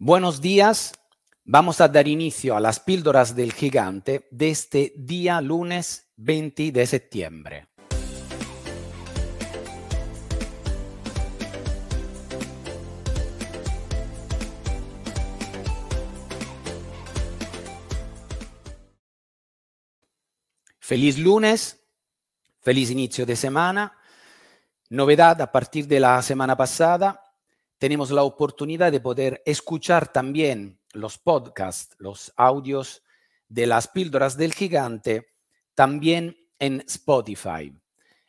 Buenos días. Vamos a dar inicio a las píldoras del gigante de este día lunes 20 de septiembre. Feliz lunes, feliz inicio de semana. Novedad a partir de la semana pasada, tenemos la oportunidad de poder escuchar también los podcasts, los audios de las píldoras del gigante, también en Spotify.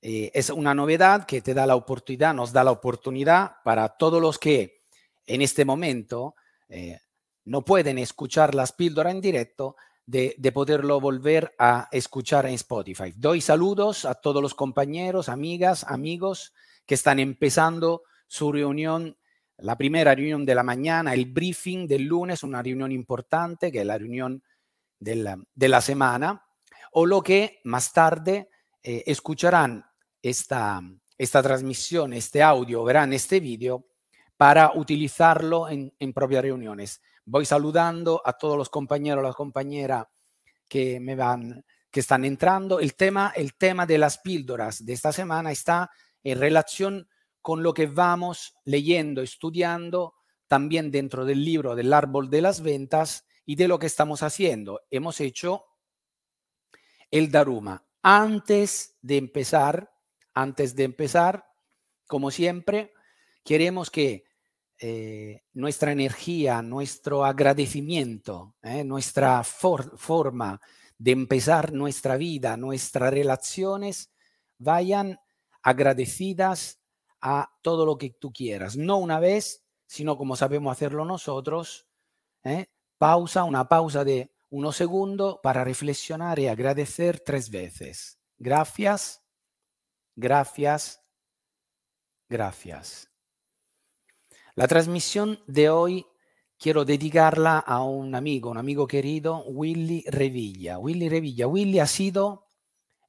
Eh, es una novedad que te da la oportunidad, nos da la oportunidad para todos los que en este momento eh, no pueden escuchar las píldoras en directo, de, de, poderlo volver a escuchar en Spotify. Doy saludos a todos los compañeros, amigas, amigos que están empezando su reunión la primera reunión de la mañana, el briefing del lunes, una reunión importante que es la reunión de la, semana, o lo que más tarde eh, escucharán esta, esta transmisión, este audio, verán este vídeo para utilizarlo en, en, propias reuniones. Voy saludando a todos los compañeros, las compañeras que me van, que están entrando. El tema, el tema de las píldoras de esta semana está en relación con lo que vamos leyendo, estudiando también dentro del libro del árbol de las ventas y de lo que estamos haciendo. Hemos hecho el Daruma. Antes de empezar, antes de empezar, como siempre, queremos que eh, nuestra energía, nuestro agradecimiento, eh, nuestra for forma de empezar nuestra vida, nuestras relaciones, vayan agradecidas a todo lo que tú quieras. No una vez, sino como sabemos hacerlo nosotros. ¿eh? Pausa, una pausa de unos segundos para reflexionar y agradecer tres veces. Gracias, gracias, gracias. La transmisión de hoy quiero dedicarla a un amigo, un amigo querido, Willy Revilla. Willy Revilla. Willy ha sido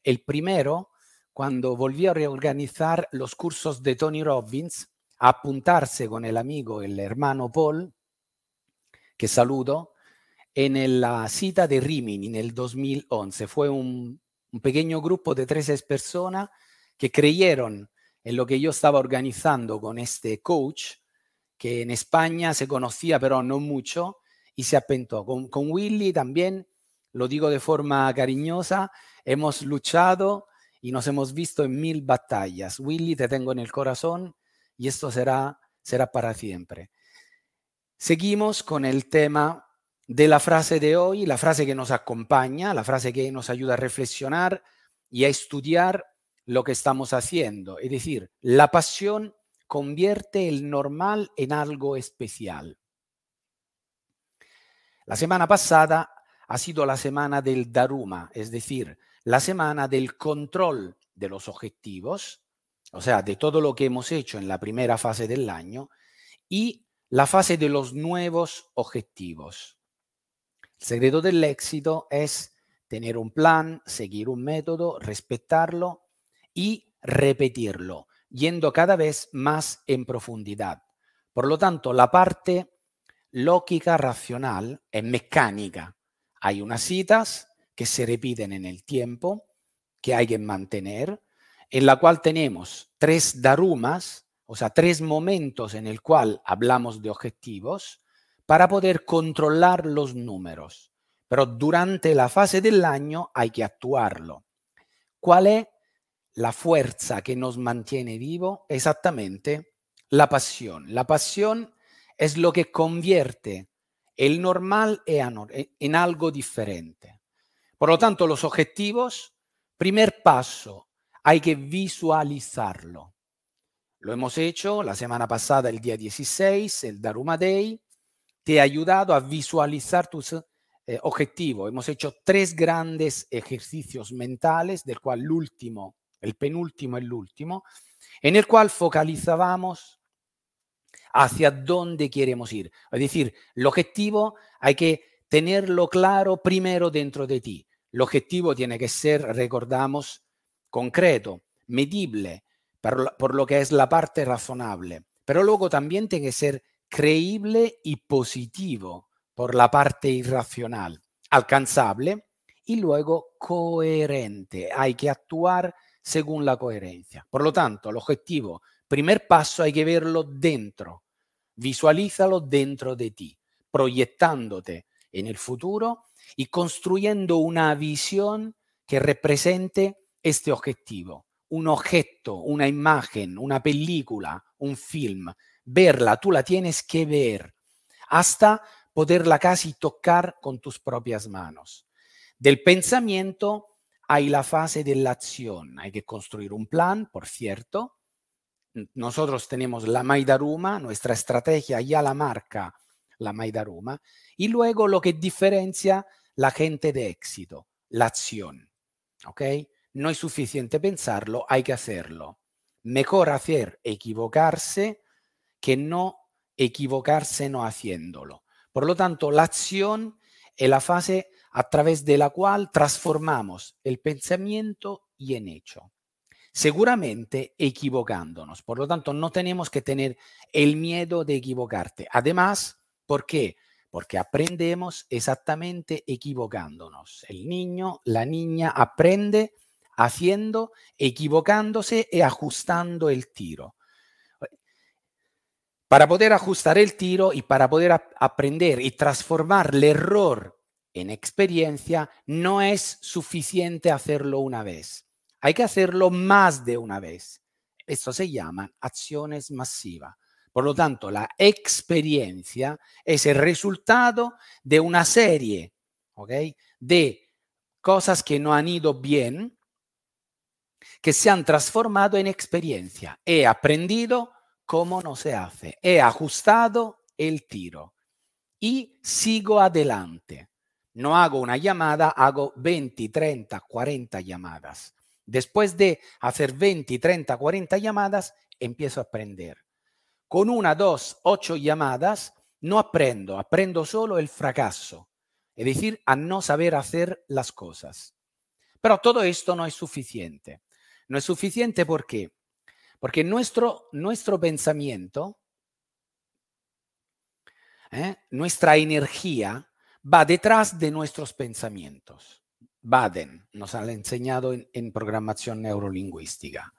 el primero cuando volvió a reorganizar los cursos de Tony Robbins, a apuntarse con el amigo, el hermano Paul, que saludo, en la cita de Rimini en el 2011. Fue un, un pequeño grupo de 13 personas que creyeron en lo que yo estaba organizando con este coach, que en España se conocía pero no mucho, y se apentó. Con, con Willy también, lo digo de forma cariñosa, hemos luchado y nos hemos visto en mil batallas. Willy, te tengo en el corazón y esto será, será para siempre. Seguimos con el tema de la frase de hoy, la frase que nos acompaña, la frase que nos ayuda a reflexionar y a estudiar lo que estamos haciendo. Es decir, la pasión convierte el normal en algo especial. La semana pasada ha sido la semana del Daruma, es decir, la semana del control de los objetivos, o sea, de todo lo que hemos hecho en la primera fase del año, y la fase de los nuevos objetivos. El secreto del éxito es tener un plan, seguir un método, respetarlo y repetirlo, yendo cada vez más en profundidad. Por lo tanto, la parte lógica, racional, es mecánica. Hay unas citas, que se repiten en el tiempo, que hay que mantener, en la cual tenemos tres darumas, o sea, tres momentos en el cual hablamos de objetivos, para poder controlar los números. Pero durante la fase del año hay que actuarlo. ¿Cuál es la fuerza que nos mantiene vivo? Exactamente la pasión. La pasión es lo que convierte el normal en algo diferente. Por lo tanto, los objetivos, primer paso, hay que visualizarlo. Lo hemos hecho la semana pasada, el día 16, el Daruma Day. Te ha ayudado a visualizar tus eh, objetivos. Hemos hecho tres grandes ejercicios mentales, del cual el último, el penúltimo el último, en el cual focalizábamos hacia dónde queremos ir. Es decir, el objetivo hay que tenerlo claro primero dentro de ti. El objetivo tiene que ser, recordamos, concreto, medible, por, lo que es la parte razonable, pero luego también tiene que ser creíble y positivo por la parte irracional, alcanzable y luego coherente. Hay que actuar según la coherencia. Por lo tanto, el objetivo, primer paso, hay que verlo dentro. Visualízalo dentro de ti, proyectándote en el futuro y construyendo una visión que represente este objetivo. Un objeto, una imagen, una película, un film. Verla, tú la tienes que ver hasta poderla casi tocar con tus propias manos. Del pensamiento hay la fase de la acción. Hay que construir un plan, por cierto. Nosotros tenemos la Maidaruma, nuestra estrategia ya la marca la Maidaruma. Y luego lo que diferencia la gente de éxito, la acción. ¿Ok? No es suficiente pensarlo, hay que hacerlo. Mejor hacer equivocarse que no equivocarse no haciéndolo. Por lo tanto, la acción es la fase a través de la cual transformamos el pensamiento y en hecho. Seguramente equivocándonos. Por lo tanto, no tenemos que tener el miedo de equivocarte. Además, ¿por qué? Porque aprendemos exactamente equivocándonos. El niño, la niña aprende haciendo, equivocándose y ajustando el tiro. Para poder ajustar el tiro y para poder aprender y transformar el error en experiencia, no es suficiente hacerlo una vez. Hay que hacerlo más de una vez. Esto se llama acciones masivas. Por lo tanto, la experiencia es el resultado de una serie de cosas que no han ido bien, que se han transformado en experiencia. He aprendido cómo no se hace. He ajustado el tiro y sigo adelante. No hago una llamada, hago 20, 30, 40 llamadas. Después de hacer 20, 30, 40 llamadas, empiezo a aprender. Con una, dos, ocho llamadas, no aprendo, aprendo solo el fracaso, es decir, a no saber hacer las cosas. Pero todo esto no es suficiente. No es suficiente porque porque nuestro, nuestro pensamiento, ¿eh? nuestra energía va detrás de nuestros pensamientos. Baden nos ha enseñado en, en programación neurolingüística.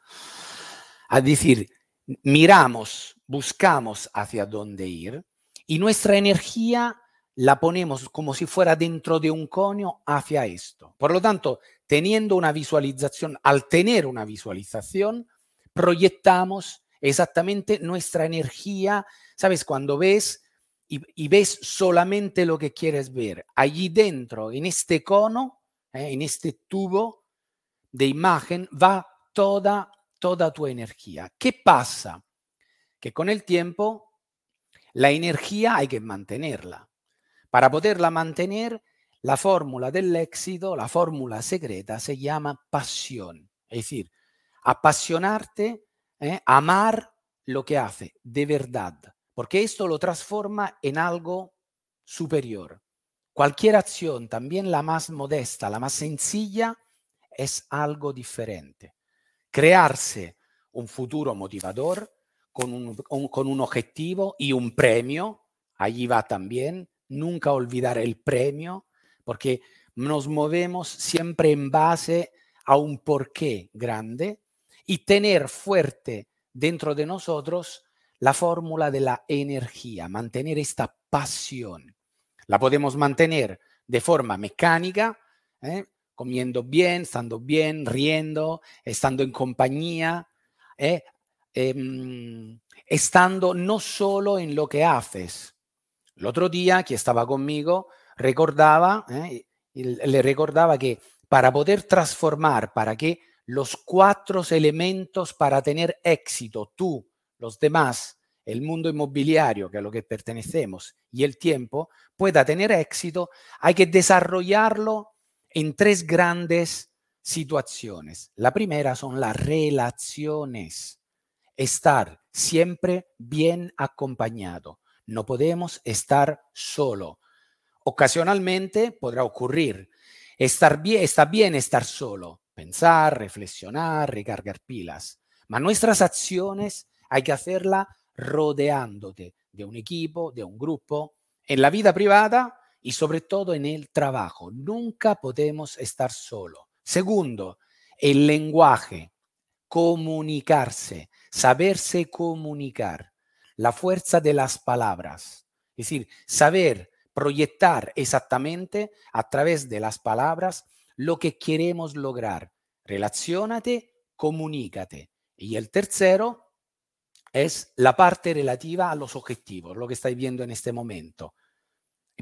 A decir, miramos, buscamos hacia dónde ir y nuestra energía la ponemos como si fuera dentro de un conio hacia esto. Por lo tanto, teniendo una visualización, al tener una visualización, proyectamos exactamente nuestra energía, ¿sabes? Cuando ves y, ves solamente lo que quieres ver, allí dentro, en este cono, ¿eh? en este tubo de imagen, va toda, toda tu energía. ¿Qué pasa? Que con el tiempo la energía hay que mantenerla. Para poderla mantener, la fórmula del éxito, la fórmula secreta, se llama pasión. Es decir, apasionarte, ¿eh? amar lo que hace de verdad, porque esto lo transforma en algo superior. Cualquier acción, también la más modesta, la más sencilla, es algo diferente. Crearse un futuro motivador con un, con un objetivo y un premio, allí va también, nunca olvidar el premio, porque nos movemos siempre en base a un porqué grande y tener fuerte dentro de nosotros la fórmula de la energía, mantener esta pasión. La podemos mantener de forma mecánica, ¿eh? comiendo bien, estando bien, riendo, estando en compañía, ¿eh? Em, estando no solo en lo que haces. El otro día que estaba conmigo recordaba, ¿eh? le recordaba que para poder transformar, para que los cuatro elementos para tener éxito, tú, los demás, el mundo inmobiliario, que a lo que pertenecemos, y el tiempo, pueda tener éxito, hay que desarrollarlo en tres grandes situaciones. La primera son las relaciones. Estar siempre bien acompañado. No podemos estar solo. Ocasionalmente podrá ocurrir. Estar bien, está bien estar solo, pensar, reflexionar, recargar pilas. Mas nuestras acciones hay que hacerla rodeándote de un equipo, de un grupo, en la vida privada y sobre todo en el trabajo. Nunca podemos estar solo. Segundo, el lenguaje, comunicarse, saberse comunicar, la fuerza de las palabras. Es decir, saber proyectar exactamente a través de las palabras lo que queremos lograr. Relaciónate, comunícate. Y el tercero es la parte relativa a los objetivos, lo que estáis viendo en este momento.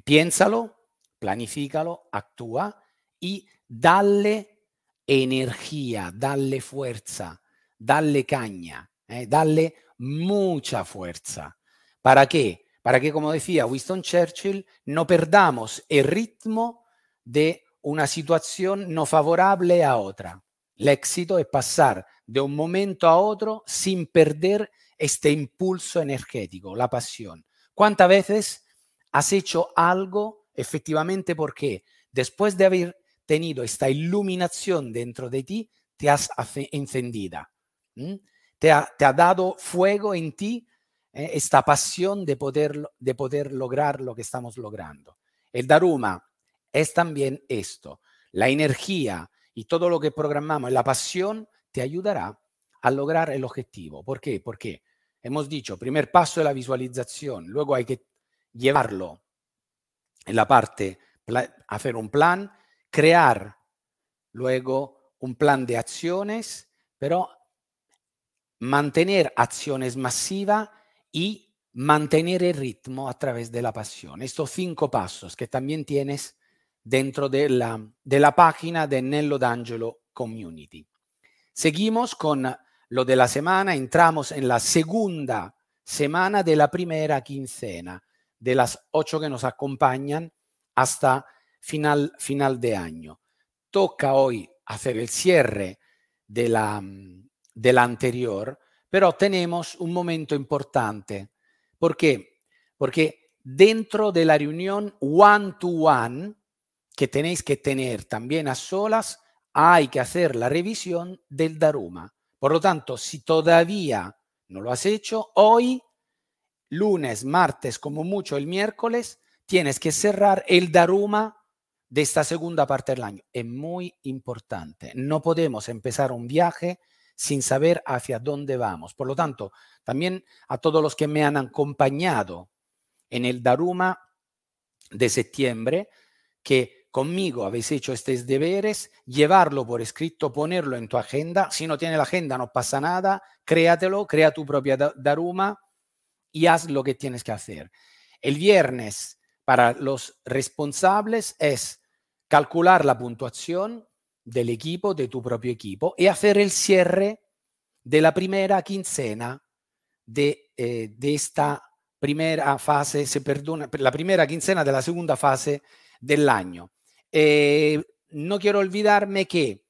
Piénsalo, planifícalo, actúa y dale energía, dale fuerza, dale caña, eh, dale mucha fuerza. ¿Para qué? Para que, como decía Winston Churchill, no perdamos el ritmo de una situación no favorable a otra. El éxito es pasar de un momento a otro sin perder este impulso energético, la pasión. ¿Cuántas veces has hecho algo efectivamente porque después de haber tenido esta iluminación dentro de ti, te has encendida? Te, ha, dado fuego en ti eh, esta pasión de poder, de poder lograr lo que estamos logrando. El Daruma es también esto, la energía y todo lo que programamos, la pasión te ayudará a lograr el objetivo. ¿Por qué? Porque hemos dicho, primer paso es la visualización, luego hay que llevarlo en la parte, hacer un plan, crear luego un plan de acciones, pero mantener acciones masivas y mantener el ritmo a través de la pasión. Estos cinco pasos que también tienes dentro de la, de la página de Nello D'Angelo Community. Seguimos con lo de la semana, entramos en la segunda semana de la primera quincena, de las ocho que nos acompañan hasta final, final de año. Toca hoy hacer el cierre de la, de la anterior, pero tenemos un momento importante. ¿Por qué? Porque dentro de la reunión one-to-one, -one, que tenéis que tener también a solas, hay que hacer la revisión del Daruma. Por lo tanto, si todavía no lo has hecho, hoy, lunes, martes, como mucho el miércoles, tienes que cerrar el Daruma de esta segunda parte del año. Es muy importante. No podemos empezar un viaje sin saber hacia dónde vamos. Por lo tanto, también a todos los que me han acompañado en el Daruma de septiembre, que conmigo habéis hecho estos deberes, llevarlo por escrito, ponerlo en tu agenda. Si no tiene la agenda, no pasa nada. Créatelo, crea tu propia Daruma y haz lo que tienes que hacer. El viernes, para los responsables, es calcular la puntuación del equipo, de tu propio equipo, y hacer el cierre de la primera quincena de, eh, de esta primera fase, se perdona, la primera quincena de la segunda fase del año. Eh, no quiero olvidarme que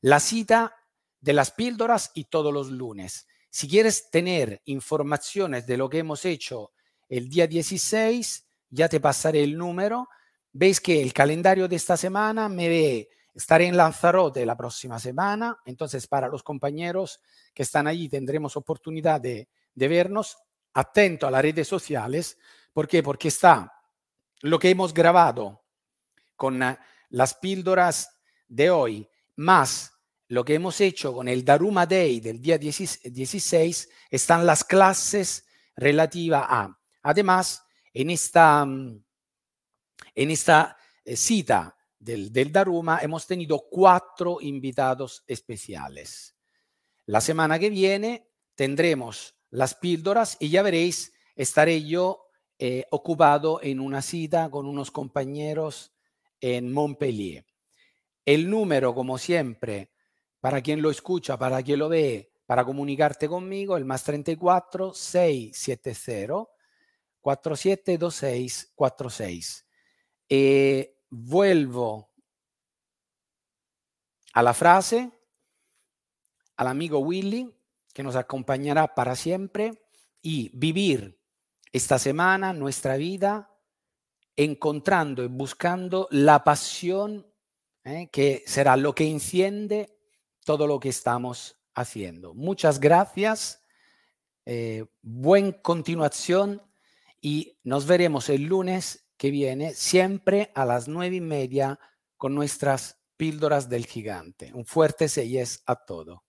la cita de las píldoras y todos los lunes. Si quieres tener informaciones de lo que hemos hecho el día 16, ya te pasaré el número. Veis que el calendario de esta semana me ve, estaré en Lanzarote la próxima semana, entonces para los compañeros que están allí tendremos oportunidad de, de vernos. Atento a las redes sociales, ¿por qué? Porque está lo que hemos grabado con las píldoras de hoy, más lo que hemos hecho con el Daruma Day del día 16, están las clases relativas a. Además, en esta, mm, en esta eh, cita del, del Daruma hemos tenido cuatro invitados especiales. La semana que viene tendremos las píldoras y ya veréis, estaré yo eh, ocupado en una cita con unos compañeros en Montpellier. El número, como siempre, para quien lo escucha, para quien lo ve, para comunicarte conmigo, el más 34 670 472646. Eh, vuelvo a la frase, al amigo Willy, que nos acompañará para siempre, y vivir esta semana nuestra vida encontrando y buscando la pasión ¿eh? que será lo que enciende todo lo que estamos haciendo. Muchas gracias, eh, buen continuación y nos veremos el lunes que viene, siempre a las nueve y media, con nuestras píldoras del gigante. Un fuerte 6 a todo.